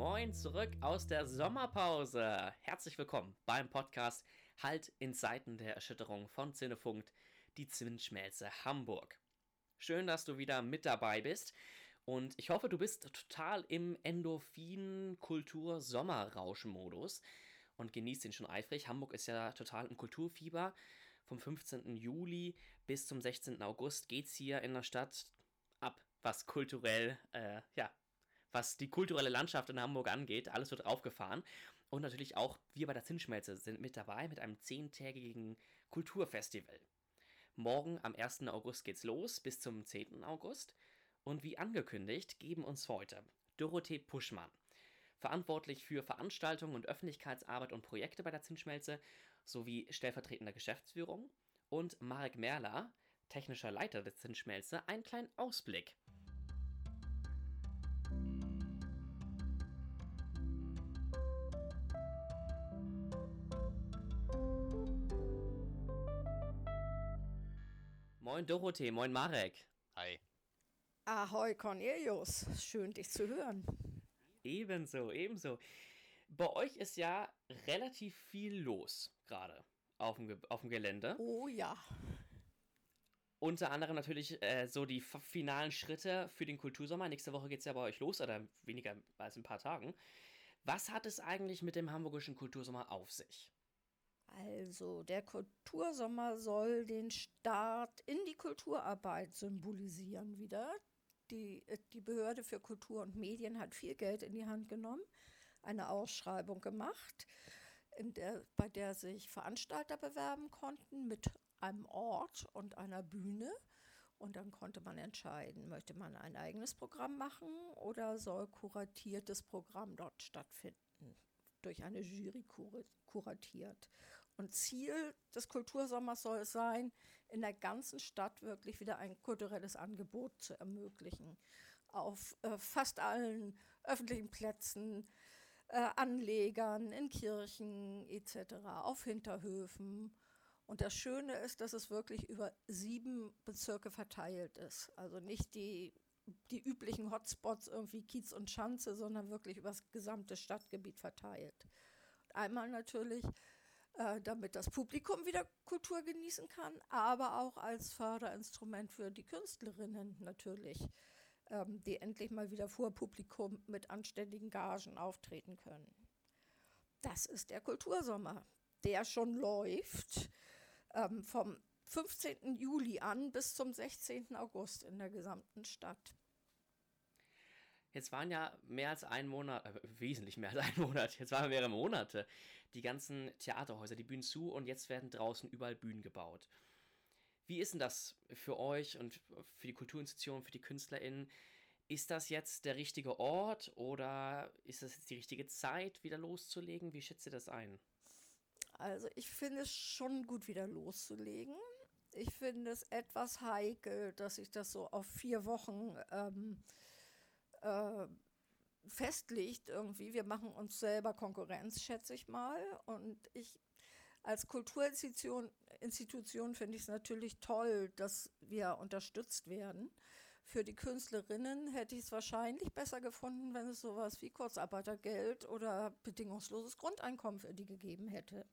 Moin zurück aus der Sommerpause. Herzlich willkommen beim Podcast Halt in Zeiten der Erschütterung von Zinnefunkt, die Zwinnschmelze Hamburg. Schön, dass du wieder mit dabei bist und ich hoffe, du bist total im Endorphin-Kultur-Sommerrausch-Modus und genießt ihn schon eifrig. Hamburg ist ja total im Kulturfieber. Vom 15. Juli bis zum 16. August geht es hier in der Stadt ab, was kulturell, äh, ja, was die kulturelle Landschaft in Hamburg angeht. Alles wird aufgefahren. Und natürlich auch wir bei der Zinsschmelze sind mit dabei mit einem zehntägigen Kulturfestival. Morgen am 1. August geht's los bis zum 10. August. Und wie angekündigt, geben uns heute Dorothee Puschmann, verantwortlich für Veranstaltungen und Öffentlichkeitsarbeit und Projekte bei der Zinsschmelze sowie stellvertretender Geschäftsführung, und Marek Merler, technischer Leiter der Zinsschmelze, einen kleinen Ausblick. Moin Dorothee, moin Marek. Hi. Ahoi Cornelius, schön dich zu hören. Ebenso, ebenso. Bei euch ist ja relativ viel los gerade auf dem, auf dem Gelände. Oh ja. Unter anderem natürlich äh, so die finalen Schritte für den Kultursommer. Nächste Woche geht es ja bei euch los, oder weniger als ein paar Tagen. Was hat es eigentlich mit dem hamburgischen Kultursommer auf sich? Also, der Kultursommer soll den Start in die Kulturarbeit symbolisieren wieder die, äh, die Behörde für Kultur und Medien hat viel Geld in die Hand genommen, eine Ausschreibung gemacht, der, bei der sich Veranstalter bewerben konnten mit einem Ort und einer Bühne. Und dann konnte man entscheiden, möchte man ein eigenes Programm machen oder soll kuratiertes Programm dort stattfinden durch eine Jury kuratiert. Und Ziel des Kultursommers soll es sein, in der ganzen Stadt wirklich wieder ein kulturelles Angebot zu ermöglichen. Auf äh, fast allen öffentlichen Plätzen, äh, Anlegern, in Kirchen etc., auf Hinterhöfen. Und das Schöne ist, dass es wirklich über sieben Bezirke verteilt ist. Also nicht die die üblichen Hotspots irgendwie Kiez und Schanze, sondern wirklich über das gesamte Stadtgebiet verteilt. Einmal natürlich, äh, damit das Publikum wieder Kultur genießen kann, aber auch als Förderinstrument für die Künstlerinnen natürlich, ähm, die endlich mal wieder vor Publikum mit anständigen Gagen auftreten können. Das ist der Kultursommer, der schon läuft. Ähm, vom 15. Juli an bis zum 16. August in der gesamten Stadt. Jetzt waren ja mehr als ein Monat, äh, wesentlich mehr als ein Monat, jetzt waren mehrere Monate, die ganzen Theaterhäuser, die Bühnen zu und jetzt werden draußen überall Bühnen gebaut. Wie ist denn das für euch und für die Kulturinstitutionen, für die KünstlerInnen? Ist das jetzt der richtige Ort oder ist das jetzt die richtige Zeit, wieder loszulegen? Wie schätzt ihr das ein? Also ich finde es schon gut, wieder loszulegen. Ich finde es etwas heikel, dass ich das so auf vier Wochen ähm, äh, festlegt irgendwie. Wir machen uns selber Konkurrenz, schätze ich mal. Und ich als Kulturinstitution Institution finde ich es natürlich toll, dass wir unterstützt werden. Für die Künstlerinnen hätte ich es wahrscheinlich besser gefunden, wenn es sowas wie Kurzarbeitergeld oder bedingungsloses Grundeinkommen für die gegeben hätte.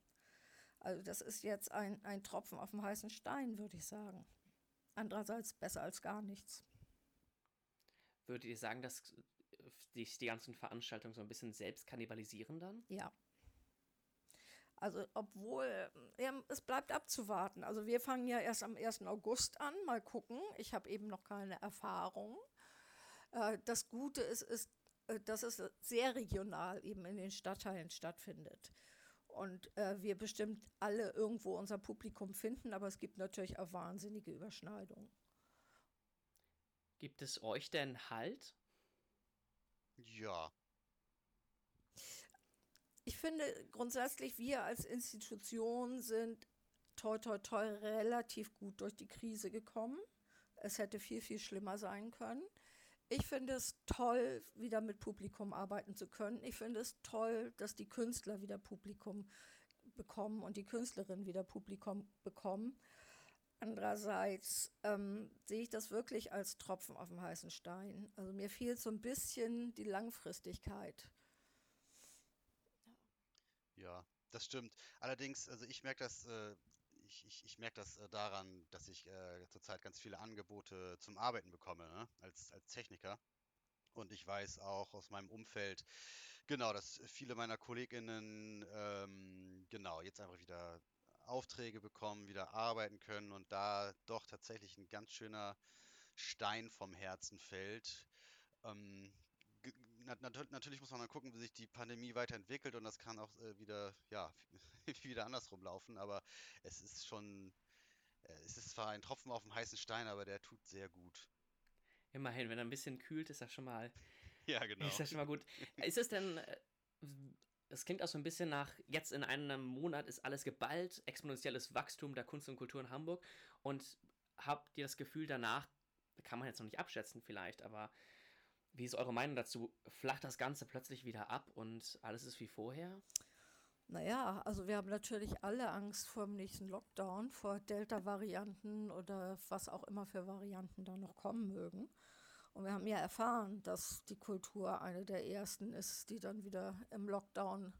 Also das ist jetzt ein, ein Tropfen auf dem heißen Stein, würde ich sagen. Andererseits besser als gar nichts. Würdet ihr sagen, dass sich die ganzen Veranstaltungen so ein bisschen selbst kannibalisieren dann? Ja. Also obwohl, ja, es bleibt abzuwarten. Also wir fangen ja erst am 1. August an, mal gucken. Ich habe eben noch keine Erfahrung. Äh, das Gute ist, ist, äh, dass es sehr regional eben in den Stadtteilen stattfindet und äh, wir bestimmt alle irgendwo unser Publikum finden, aber es gibt natürlich auch wahnsinnige Überschneidungen. Gibt es euch denn Halt? Ja. Ich finde grundsätzlich, wir als Institution sind toi toi toi relativ gut durch die Krise gekommen. Es hätte viel, viel schlimmer sein können. Ich finde es toll, wieder mit Publikum arbeiten zu können. Ich finde es toll, dass die Künstler wieder Publikum bekommen und die Künstlerinnen wieder Publikum bekommen. Andererseits ähm, sehe ich das wirklich als Tropfen auf dem heißen Stein. Also mir fehlt so ein bisschen die Langfristigkeit. Ja, das stimmt. Allerdings, also ich merke das, äh, ich, ich, ich merke das äh, daran, dass ich äh, zurzeit ganz viele Angebote zum Arbeiten bekomme, ne? Als, als Techniker. Und ich weiß auch aus meinem Umfeld, genau, dass viele meiner KollegInnen ähm, genau jetzt einfach wieder Aufträge bekommen, wieder arbeiten können und da doch tatsächlich ein ganz schöner Stein vom Herzen fällt. Ähm, natürlich muss man dann gucken, wie sich die Pandemie weiterentwickelt und das kann auch äh, wieder, ja, wieder andersrum laufen, aber es ist schon, äh, es ist zwar ein Tropfen auf dem heißen Stein, aber der tut sehr gut. Immerhin, wenn er ein bisschen kühlt, ist das schon mal, Ja, genau. ist das schon mal gut. Ist es denn, es klingt auch so ein bisschen nach, jetzt in einem Monat ist alles geballt, exponentielles Wachstum der Kunst und Kultur in Hamburg und habt ihr das Gefühl danach, kann man jetzt noch nicht abschätzen vielleicht, aber wie ist eure Meinung dazu? Flacht das Ganze plötzlich wieder ab und alles ist wie vorher? Naja, also wir haben natürlich alle Angst vor dem nächsten Lockdown, vor Delta-Varianten oder was auch immer für Varianten da noch kommen mögen. Und wir haben ja erfahren, dass die Kultur eine der ersten ist, die dann wieder im Lockdown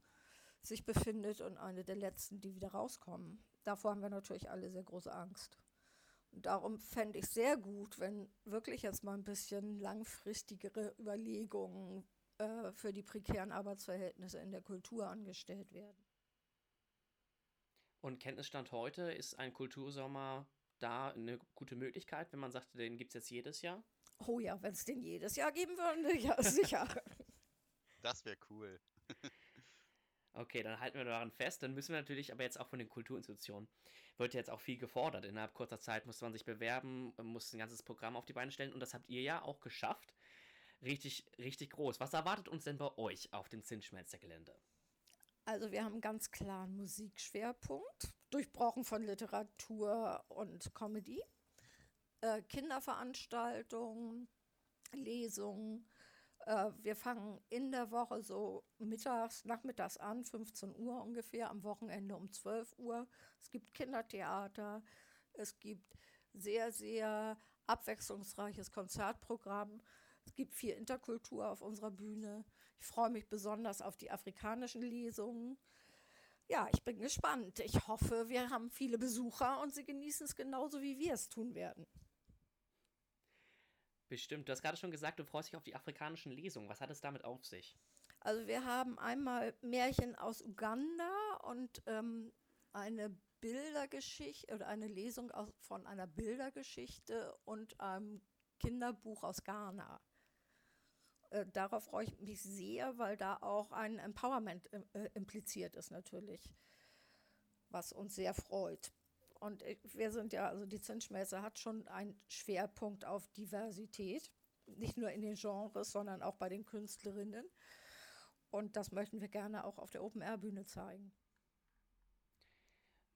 sich befindet und eine der letzten, die wieder rauskommen. Davor haben wir natürlich alle sehr große Angst. Und darum fände ich sehr gut, wenn wirklich jetzt mal ein bisschen langfristigere Überlegungen äh, für die prekären Arbeitsverhältnisse in der Kultur angestellt werden. Und Kenntnisstand heute ist ein Kultursommer da eine gute Möglichkeit, wenn man sagt, den gibt es jetzt jedes Jahr? Oh ja, wenn es den jedes Jahr geben würde, ja, sicher. Das wäre cool. Okay, dann halten wir daran fest. Dann müssen wir natürlich aber jetzt auch von den Kulturinstitutionen, wird jetzt auch viel gefordert. Innerhalb kurzer Zeit musste man sich bewerben, muss ein ganzes Programm auf die Beine stellen und das habt ihr ja auch geschafft. Richtig, richtig groß. Was erwartet uns denn bei euch auf dem Zinsschmelzer-Gelände? Also wir haben einen ganz klaren Musikschwerpunkt, durchbrochen von Literatur und Comedy, äh, Kinderveranstaltungen, Lesungen. Äh, wir fangen in der Woche so mittags, nachmittags an, 15 Uhr ungefähr, am Wochenende um 12 Uhr. Es gibt Kindertheater, es gibt sehr, sehr abwechslungsreiches Konzertprogramm. Es gibt viel Interkultur auf unserer Bühne. Ich freue mich besonders auf die afrikanischen Lesungen. Ja, ich bin gespannt. Ich hoffe, wir haben viele Besucher und sie genießen es genauso, wie wir es tun werden. Bestimmt. Du hast gerade schon gesagt, du freust dich auf die afrikanischen Lesungen. Was hat es damit auf sich? Also wir haben einmal Märchen aus Uganda und ähm, eine Bildergeschichte oder eine Lesung aus, von einer Bildergeschichte und einem Kinderbuch aus Ghana. Äh, darauf freue ich mich sehr, weil da auch ein Empowerment äh, impliziert ist natürlich, was uns sehr freut. Und äh, wir sind ja, also die Zinsschmelze hat schon einen Schwerpunkt auf Diversität, nicht nur in den Genres, sondern auch bei den Künstlerinnen. Und das möchten wir gerne auch auf der Open-Air-Bühne zeigen.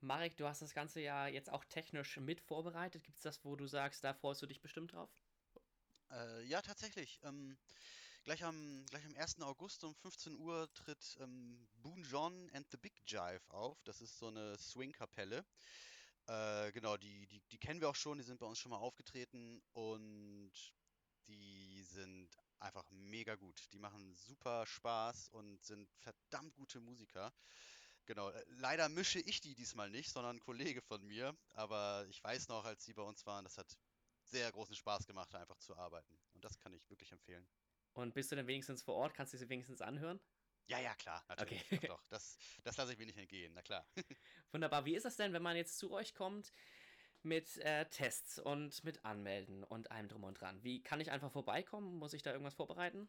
Marek, du hast das Ganze ja jetzt auch technisch mit vorbereitet. Gibt es das, wo du sagst, da freust du dich bestimmt drauf? Äh, ja, tatsächlich. Ähm, gleich am, gleich am 1. August um 15 Uhr tritt ähm, Boon John and the Big Jive auf. Das ist so eine Swing-Kapelle. Äh, genau, die, die, die kennen wir auch schon, die sind bei uns schon mal aufgetreten und die sind einfach mega gut. Die machen super Spaß und sind verdammt gute Musiker. Genau, äh, leider mische ich die diesmal nicht, sondern ein Kollege von mir. Aber ich weiß noch, als sie bei uns waren, das hat sehr großen Spaß gemacht, einfach zu arbeiten. Und das kann ich wirklich empfehlen. Und bist du denn wenigstens vor Ort? Kannst du sie wenigstens anhören? Ja, ja, klar, natürlich. Okay. Doch, doch. Das, das lasse ich mir nicht entgehen, na klar. Wunderbar. Wie ist das denn, wenn man jetzt zu euch kommt mit äh, Tests und mit Anmelden und allem drum und dran? Wie kann ich einfach vorbeikommen? Muss ich da irgendwas vorbereiten?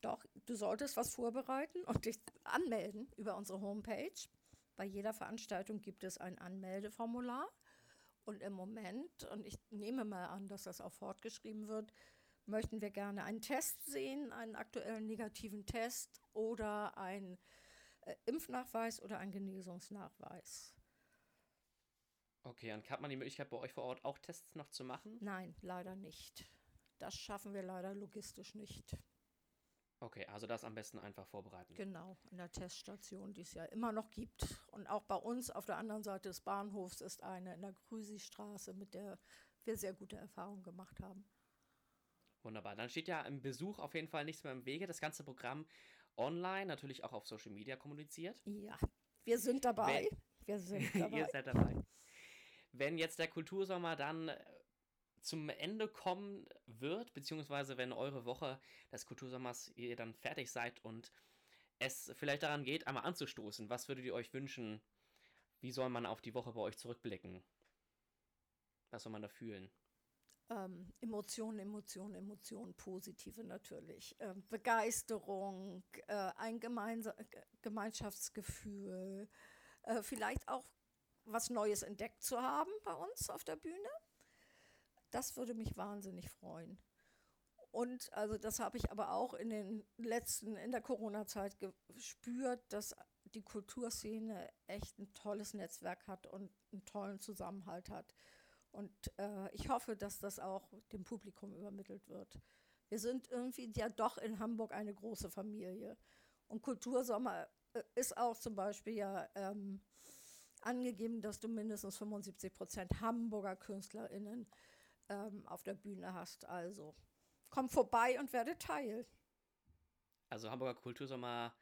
Doch, du solltest was vorbereiten und dich anmelden über unsere Homepage. Bei jeder Veranstaltung gibt es ein Anmeldeformular. Und im Moment, und ich nehme mal an, dass das auch fortgeschrieben wird, möchten wir gerne einen Test sehen, einen aktuellen negativen Test oder einen äh, Impfnachweis oder einen Genesungsnachweis. Okay, und hat man die Möglichkeit bei euch vor Ort auch Tests noch zu machen? Nein, leider nicht. Das schaffen wir leider logistisch nicht. Okay, also das am besten einfach vorbereiten. Genau, an der Teststation, die es ja immer noch gibt. Und auch bei uns auf der anderen Seite des Bahnhofs ist eine in der Grüsi-Straße, mit der wir sehr gute Erfahrungen gemacht haben. Wunderbar. Dann steht ja im Besuch auf jeden Fall nichts mehr im Wege. Das ganze Programm online, natürlich auch auf Social Media kommuniziert. Ja, wir sind dabei. Wenn, wir sind dabei. ihr seid dabei. Wenn jetzt der Kultursommer dann äh, zum Ende kommen wird, beziehungsweise wenn eure Woche des Kultursommers ihr dann fertig seid und es vielleicht daran geht, einmal anzustoßen, was würdet ihr euch wünschen? Wie soll man auf die Woche bei euch zurückblicken? Was soll man da fühlen? Ähm, Emotionen, Emotionen, Emotionen, positive natürlich. Ähm, Begeisterung, äh, ein Gemeinsa Gemeinschaftsgefühl, äh, vielleicht auch was Neues entdeckt zu haben bei uns auf der Bühne. Das würde mich wahnsinnig freuen. Und also das habe ich aber auch in den letzten, in der Corona-Zeit gespürt, dass die Kulturszene echt ein tolles Netzwerk hat und einen tollen Zusammenhalt hat. Und äh, ich hoffe, dass das auch dem Publikum übermittelt wird. Wir sind irgendwie ja doch in Hamburg eine große Familie. Und Kultursommer äh, ist auch zum Beispiel ja ähm, angegeben, dass du mindestens 75 Prozent Hamburger KünstlerInnen ähm, auf der Bühne hast. Also komm vorbei und werde Teil. Also Hamburger Kultursommer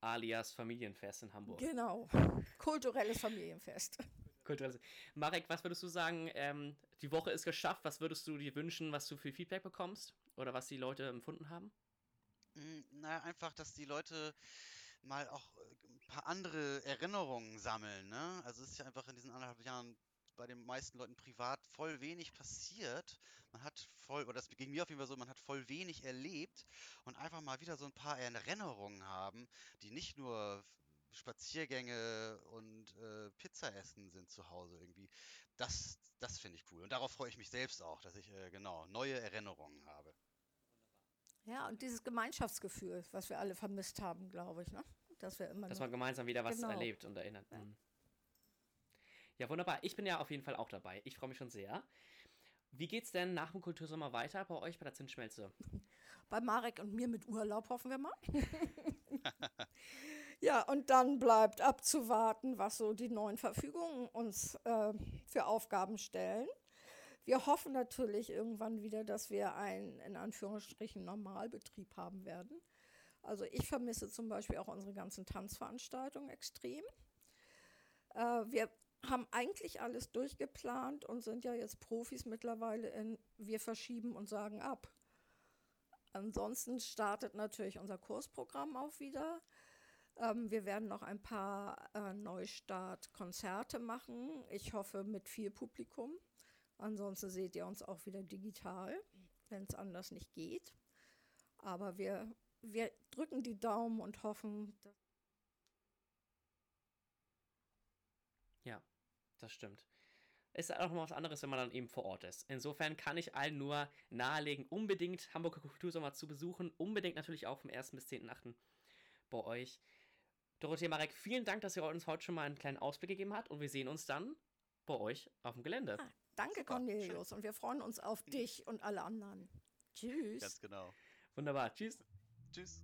alias Familienfest in Hamburg. Genau, kulturelles Familienfest. Kulturelles. Marek, was würdest du sagen, ähm, die Woche ist geschafft, was würdest du dir wünschen, was du für Feedback bekommst oder was die Leute empfunden haben? Hm, naja, einfach, dass die Leute mal auch äh, ein paar andere Erinnerungen sammeln. Ne? Also es ist ja einfach in diesen anderthalb Jahren bei den meisten Leuten privat voll wenig passiert. Man hat voll, oder das ging mir auf jeden Fall so, man hat voll wenig erlebt und einfach mal wieder so ein paar Erinnerungen haben, die nicht nur Spaziergänge und äh, Pizza essen sind zu Hause irgendwie. Das, das finde ich cool. Und darauf freue ich mich selbst auch, dass ich äh, genau neue Erinnerungen habe. Ja, und dieses Gemeinschaftsgefühl, was wir alle vermisst haben, glaube ich, ne? Dass wir immer. Dass man gemeinsam wieder was genau. erlebt und erinnert. Ja. Mhm. Ja, wunderbar. Ich bin ja auf jeden Fall auch dabei. Ich freue mich schon sehr. Wie geht's denn nach dem Kultursommer weiter bei euch bei der Zinsschmelze? Bei Marek und mir mit Urlaub, hoffen wir mal. ja, und dann bleibt abzuwarten, was so die neuen Verfügungen uns äh, für Aufgaben stellen. Wir hoffen natürlich irgendwann wieder, dass wir einen in Anführungsstrichen Normalbetrieb haben werden. Also ich vermisse zum Beispiel auch unsere ganzen Tanzveranstaltungen extrem. Äh, wir haben eigentlich alles durchgeplant und sind ja jetzt Profis mittlerweile in wir verschieben und sagen ab. Ansonsten startet natürlich unser Kursprogramm auch wieder. Ähm, wir werden noch ein paar äh, Neustart-Konzerte machen. Ich hoffe mit viel Publikum. Ansonsten seht ihr uns auch wieder digital, wenn es anders nicht geht. Aber wir, wir drücken die Daumen und hoffen, dass Ja, das stimmt. Ist auch noch was anderes, wenn man dann eben vor Ort ist. Insofern kann ich allen nur nahelegen, unbedingt Hamburger Kultursommer zu besuchen. Unbedingt natürlich auch vom 1. bis 10.8. bei euch. Dorothea Marek, vielen Dank, dass ihr uns heute schon mal einen kleinen Ausblick gegeben habt und wir sehen uns dann bei euch auf dem Gelände. Ah, danke, Cornelius. Und wir freuen uns auf dich und alle anderen. Tschüss. Ganz genau. Wunderbar. Tschüss. Tschüss.